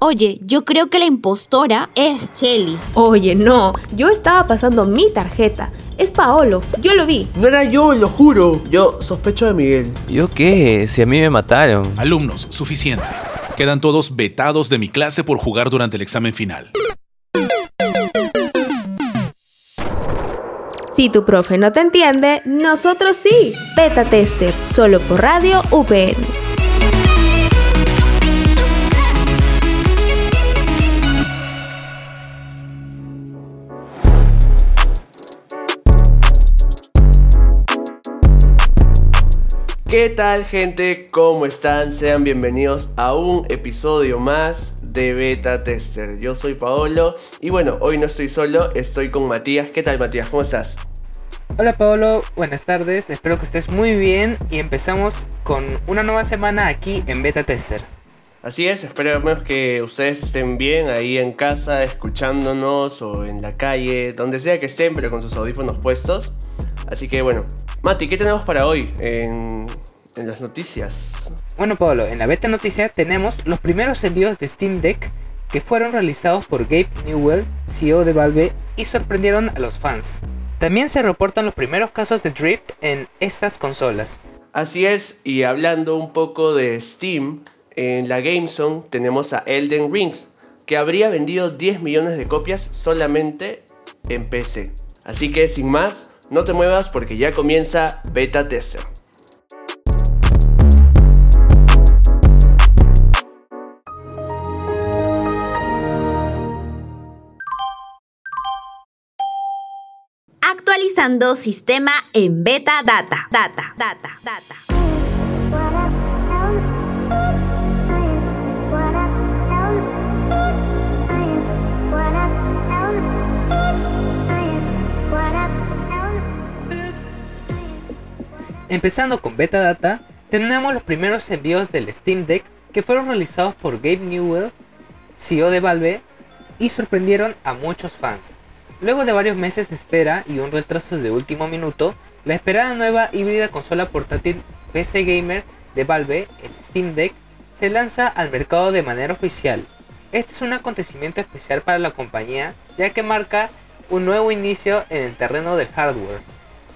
Oye, yo creo que la impostora es Shelly. Oye, no, yo estaba pasando mi tarjeta. Es Paolo, yo lo vi. No era yo, lo juro. Yo sospecho de Miguel. ¿Yo qué? Si a mí me mataron. Alumnos, suficiente. Quedan todos vetados de mi clase por jugar durante el examen final. Si tu profe no te entiende, nosotros sí. Beta Tester, solo por Radio UPN. ¿Qué tal gente? ¿Cómo están? Sean bienvenidos a un episodio más de Beta Tester. Yo soy Paolo y bueno, hoy no estoy solo, estoy con Matías. ¿Qué tal Matías? ¿Cómo estás? Hola Paolo, buenas tardes, espero que estés muy bien y empezamos con una nueva semana aquí en Beta Tester. Así es, esperemos que ustedes estén bien ahí en casa, escuchándonos o en la calle, donde sea que estén, pero con sus audífonos puestos. Así que bueno, Mati, ¿qué tenemos para hoy en, en las noticias? Bueno Pablo, en la beta noticia tenemos los primeros envíos de Steam Deck que fueron realizados por Gabe Newell, CEO de Valve, y sorprendieron a los fans. También se reportan los primeros casos de drift en estas consolas. Así es, y hablando un poco de Steam, en la GameZone tenemos a Elden Rings, que habría vendido 10 millones de copias solamente en PC. Así que sin más, no te muevas porque ya comienza Beta Tester. Actualizando sistema en beta data. Data, data, data. Empezando con Beta Data, tenemos los primeros envíos del Steam Deck que fueron realizados por Gabe Newell, CEO de Valve, y sorprendieron a muchos fans. Luego de varios meses de espera y un retraso de último minuto, la esperada nueva híbrida consola portátil PC Gamer de Valve, el Steam Deck, se lanza al mercado de manera oficial. Este es un acontecimiento especial para la compañía, ya que marca un nuevo inicio en el terreno del hardware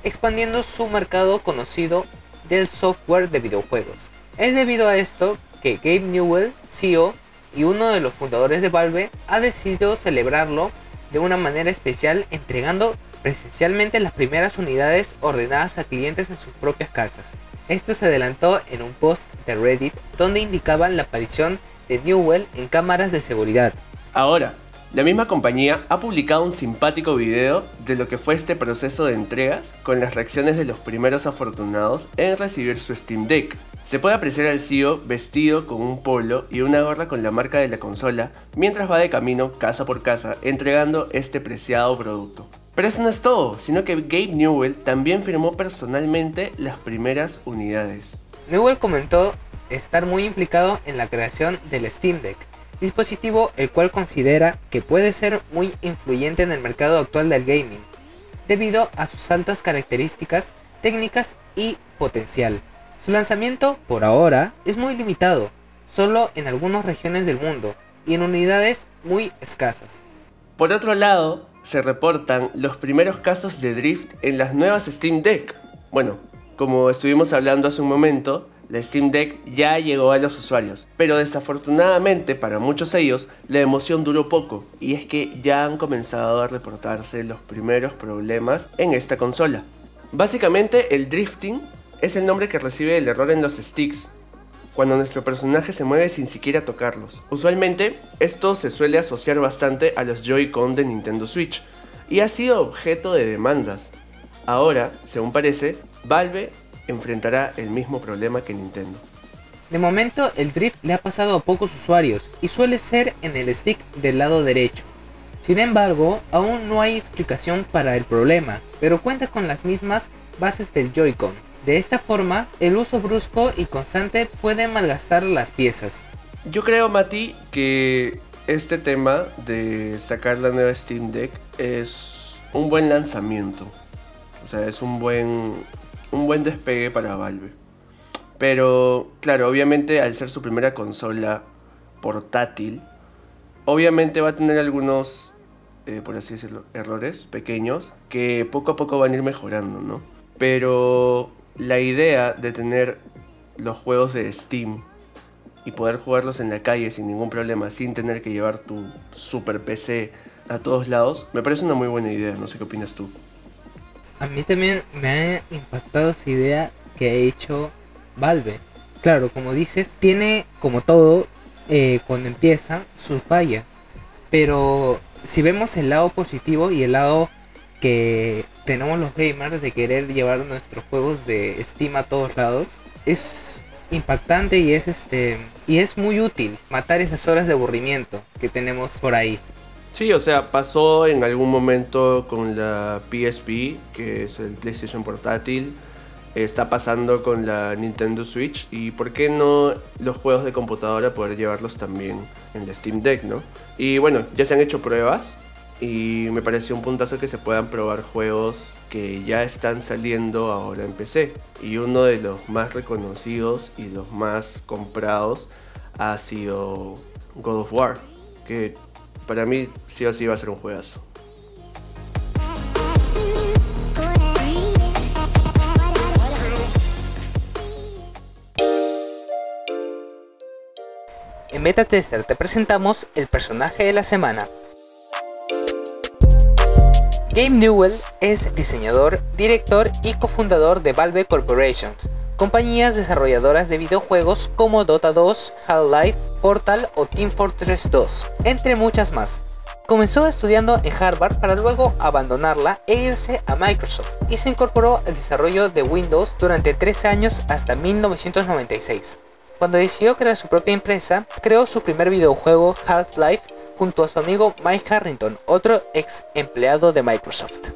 expandiendo su mercado conocido del software de videojuegos. Es debido a esto que Gabe Newell, CEO y uno de los fundadores de Valve, ha decidido celebrarlo de una manera especial entregando presencialmente las primeras unidades ordenadas a clientes en sus propias casas. Esto se adelantó en un post de Reddit donde indicaban la aparición de Newell en cámaras de seguridad. Ahora, la misma compañía ha publicado un simpático video de lo que fue este proceso de entregas con las reacciones de los primeros afortunados en recibir su Steam Deck. Se puede apreciar al CEO vestido con un polo y una gorra con la marca de la consola mientras va de camino casa por casa entregando este preciado producto. Pero eso no es todo, sino que Gabe Newell también firmó personalmente las primeras unidades. Newell comentó estar muy implicado en la creación del Steam Deck, dispositivo el cual considera que puede ser muy influyente en el mercado actual del gaming, debido a sus altas características técnicas y potencial. Su lanzamiento, por ahora, es muy limitado, solo en algunas regiones del mundo y en unidades muy escasas. Por otro lado, se reportan los primeros casos de drift en las nuevas Steam Deck. Bueno, como estuvimos hablando hace un momento, la Steam Deck ya llegó a los usuarios, pero desafortunadamente para muchos de ellos la emoción duró poco y es que ya han comenzado a reportarse los primeros problemas en esta consola. Básicamente el drifting es el nombre que recibe el error en los sticks, cuando nuestro personaje se mueve sin siquiera tocarlos. Usualmente esto se suele asociar bastante a los Joy-Con de Nintendo Switch y ha sido objeto de demandas. Ahora, según parece, Valve enfrentará el mismo problema que Nintendo. De momento el drift le ha pasado a pocos usuarios y suele ser en el stick del lado derecho. Sin embargo, aún no hay explicación para el problema, pero cuenta con las mismas bases del Joy-Con. De esta forma, el uso brusco y constante puede malgastar las piezas. Yo creo, Mati, que este tema de sacar la nueva Steam Deck es un buen lanzamiento. O sea, es un buen, un buen despegue para Valve. Pero claro, obviamente al ser su primera consola portátil, obviamente va a tener algunos, eh, por así decirlo, errores pequeños que poco a poco van a ir mejorando, ¿no? Pero la idea de tener los juegos de Steam y poder jugarlos en la calle sin ningún problema, sin tener que llevar tu super PC a todos lados, me parece una muy buena idea. No sé qué opinas tú. A mí también me ha impactado esa idea que ha hecho Valve. Claro, como dices, tiene como todo, eh, cuando empieza, sus fallas. Pero si vemos el lado positivo y el lado que tenemos los gamers de querer llevar nuestros juegos de Steam a todos lados, es impactante y es este y es muy útil matar esas horas de aburrimiento que tenemos por ahí. Sí, o sea, pasó en algún momento con la PSP, que es el PlayStation portátil. Está pasando con la Nintendo Switch. Y por qué no los juegos de computadora poder llevarlos también en la Steam Deck, ¿no? Y bueno, ya se han hecho pruebas. Y me pareció un puntazo que se puedan probar juegos que ya están saliendo ahora en PC. Y uno de los más reconocidos y los más comprados ha sido God of War. Que para mí sí o sí va a ser un juegazo. En Beta Tester te presentamos el personaje de la semana. Game Newell es diseñador, director y cofundador de Valve Corporation, compañías desarrolladoras de videojuegos como Dota 2, Half-Life, Portal o Team Fortress 2, entre muchas más. Comenzó estudiando en Harvard para luego abandonarla e irse a Microsoft y se incorporó al desarrollo de Windows durante 13 años hasta 1996. Cuando decidió crear su propia empresa, creó su primer videojuego Half-Life junto a su amigo Mike Harrington, otro ex empleado de Microsoft.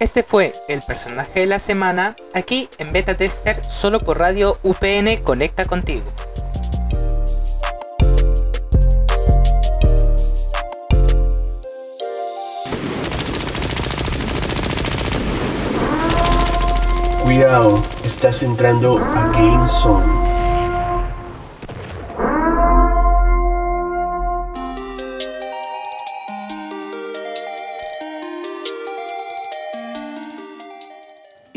Este fue el personaje de la semana aquí en Beta Tester solo por radio UPN Conecta contigo. Cuidado, estás entrando a Game Zone.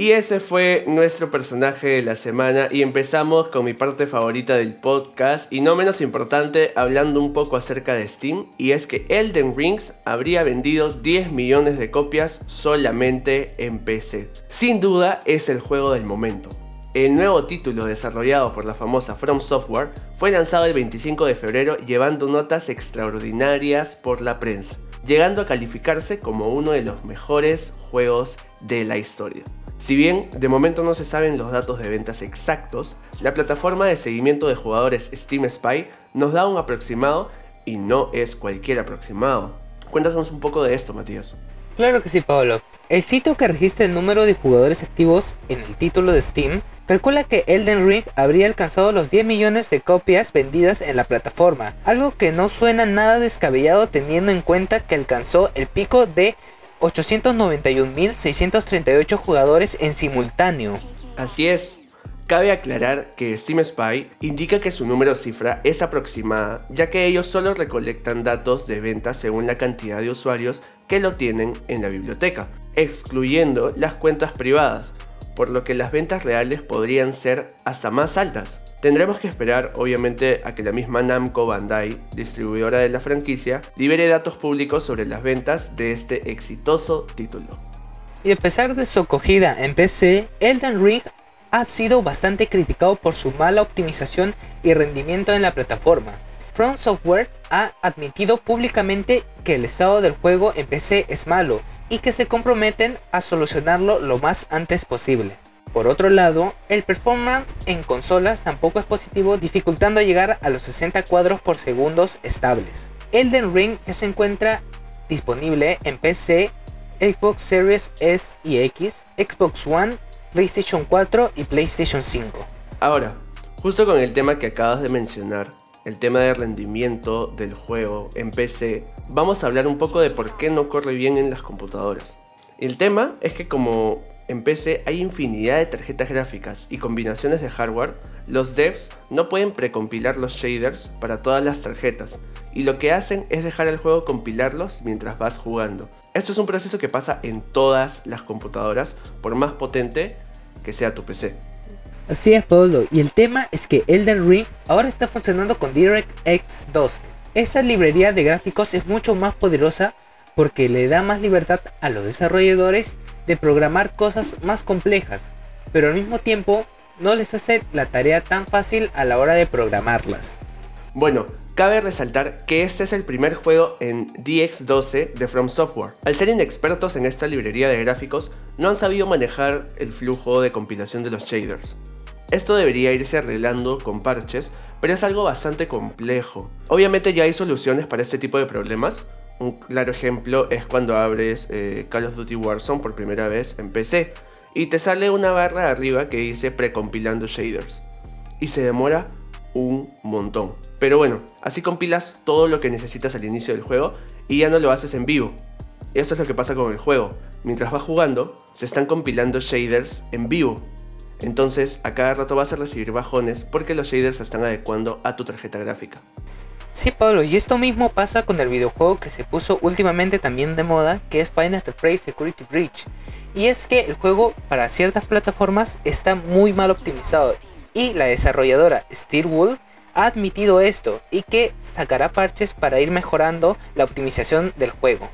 Y ese fue nuestro personaje de la semana y empezamos con mi parte favorita del podcast y no menos importante hablando un poco acerca de Steam y es que Elden Rings habría vendido 10 millones de copias solamente en PC. Sin duda es el juego del momento. El nuevo título desarrollado por la famosa From Software fue lanzado el 25 de febrero llevando notas extraordinarias por la prensa, llegando a calificarse como uno de los mejores juegos de la historia. Si bien de momento no se saben los datos de ventas exactos, la plataforma de seguimiento de jugadores Steam Spy nos da un aproximado y no es cualquier aproximado. Cuéntanos un poco de esto, Matías. Claro que sí, Pablo. El sitio que registra el número de jugadores activos en el título de Steam calcula que Elden Ring habría alcanzado los 10 millones de copias vendidas en la plataforma, algo que no suena nada descabellado teniendo en cuenta que alcanzó el pico de 891.638 jugadores en simultáneo. Así es. Cabe aclarar que Steam Spy indica que su número cifra es aproximada, ya que ellos solo recolectan datos de ventas según la cantidad de usuarios que lo tienen en la biblioteca, excluyendo las cuentas privadas, por lo que las ventas reales podrían ser hasta más altas. Tendremos que esperar, obviamente, a que la misma Namco Bandai, distribuidora de la franquicia, libere datos públicos sobre las ventas de este exitoso título. Y a pesar de su acogida en PC, Elden Ring ha sido bastante criticado por su mala optimización y rendimiento en la plataforma. From Software ha admitido públicamente que el estado del juego en PC es malo y que se comprometen a solucionarlo lo más antes posible. Por otro lado, el performance en consolas tampoco es positivo, dificultando llegar a los 60 cuadros por segundos estables. Elden Ring ya se encuentra disponible en PC, Xbox Series S y X, Xbox One, PlayStation 4 y PlayStation 5. Ahora, justo con el tema que acabas de mencionar, el tema de rendimiento del juego en PC, vamos a hablar un poco de por qué no corre bien en las computadoras. El tema es que como en PC hay infinidad de tarjetas gráficas y combinaciones de hardware, los devs no pueden precompilar los shaders para todas las tarjetas, y lo que hacen es dejar al juego compilarlos mientras vas jugando. Esto es un proceso que pasa en todas las computadoras, por más potente que sea tu PC. Así es, Pablo, y el tema es que Elden Ring ahora está funcionando con DirectX 2. Esta librería de gráficos es mucho más poderosa porque le da más libertad a los desarrolladores de programar cosas más complejas, pero al mismo tiempo no les hace la tarea tan fácil a la hora de programarlas. Bueno, cabe resaltar que este es el primer juego en DX12 de From Software. Al ser inexpertos en esta librería de gráficos, no han sabido manejar el flujo de compilación de los shaders. Esto debería irse arreglando con parches, pero es algo bastante complejo. Obviamente ya hay soluciones para este tipo de problemas, un claro ejemplo es cuando abres eh, Call of Duty Warzone por primera vez en PC y te sale una barra arriba que dice precompilando shaders y se demora un montón. Pero bueno, así compilas todo lo que necesitas al inicio del juego y ya no lo haces en vivo. Esto es lo que pasa con el juego. Mientras vas jugando, se están compilando shaders en vivo. Entonces, a cada rato vas a recibir bajones porque los shaders se están adecuando a tu tarjeta gráfica. Sí, Pablo, y esto mismo pasa con el videojuego que se puso últimamente también de moda, que es Final Fantasy Security Breach. Y es que el juego para ciertas plataformas está muy mal optimizado. Y la desarrolladora Steelwood ha admitido esto y que sacará parches para ir mejorando la optimización del juego.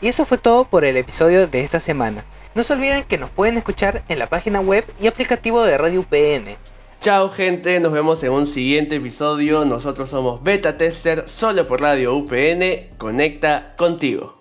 Y eso fue todo por el episodio de esta semana. No se olviden que nos pueden escuchar en la página web y aplicativo de Radio UPN. Chao gente, nos vemos en un siguiente episodio. Nosotros somos Beta Tester, solo por Radio UPN. Conecta contigo.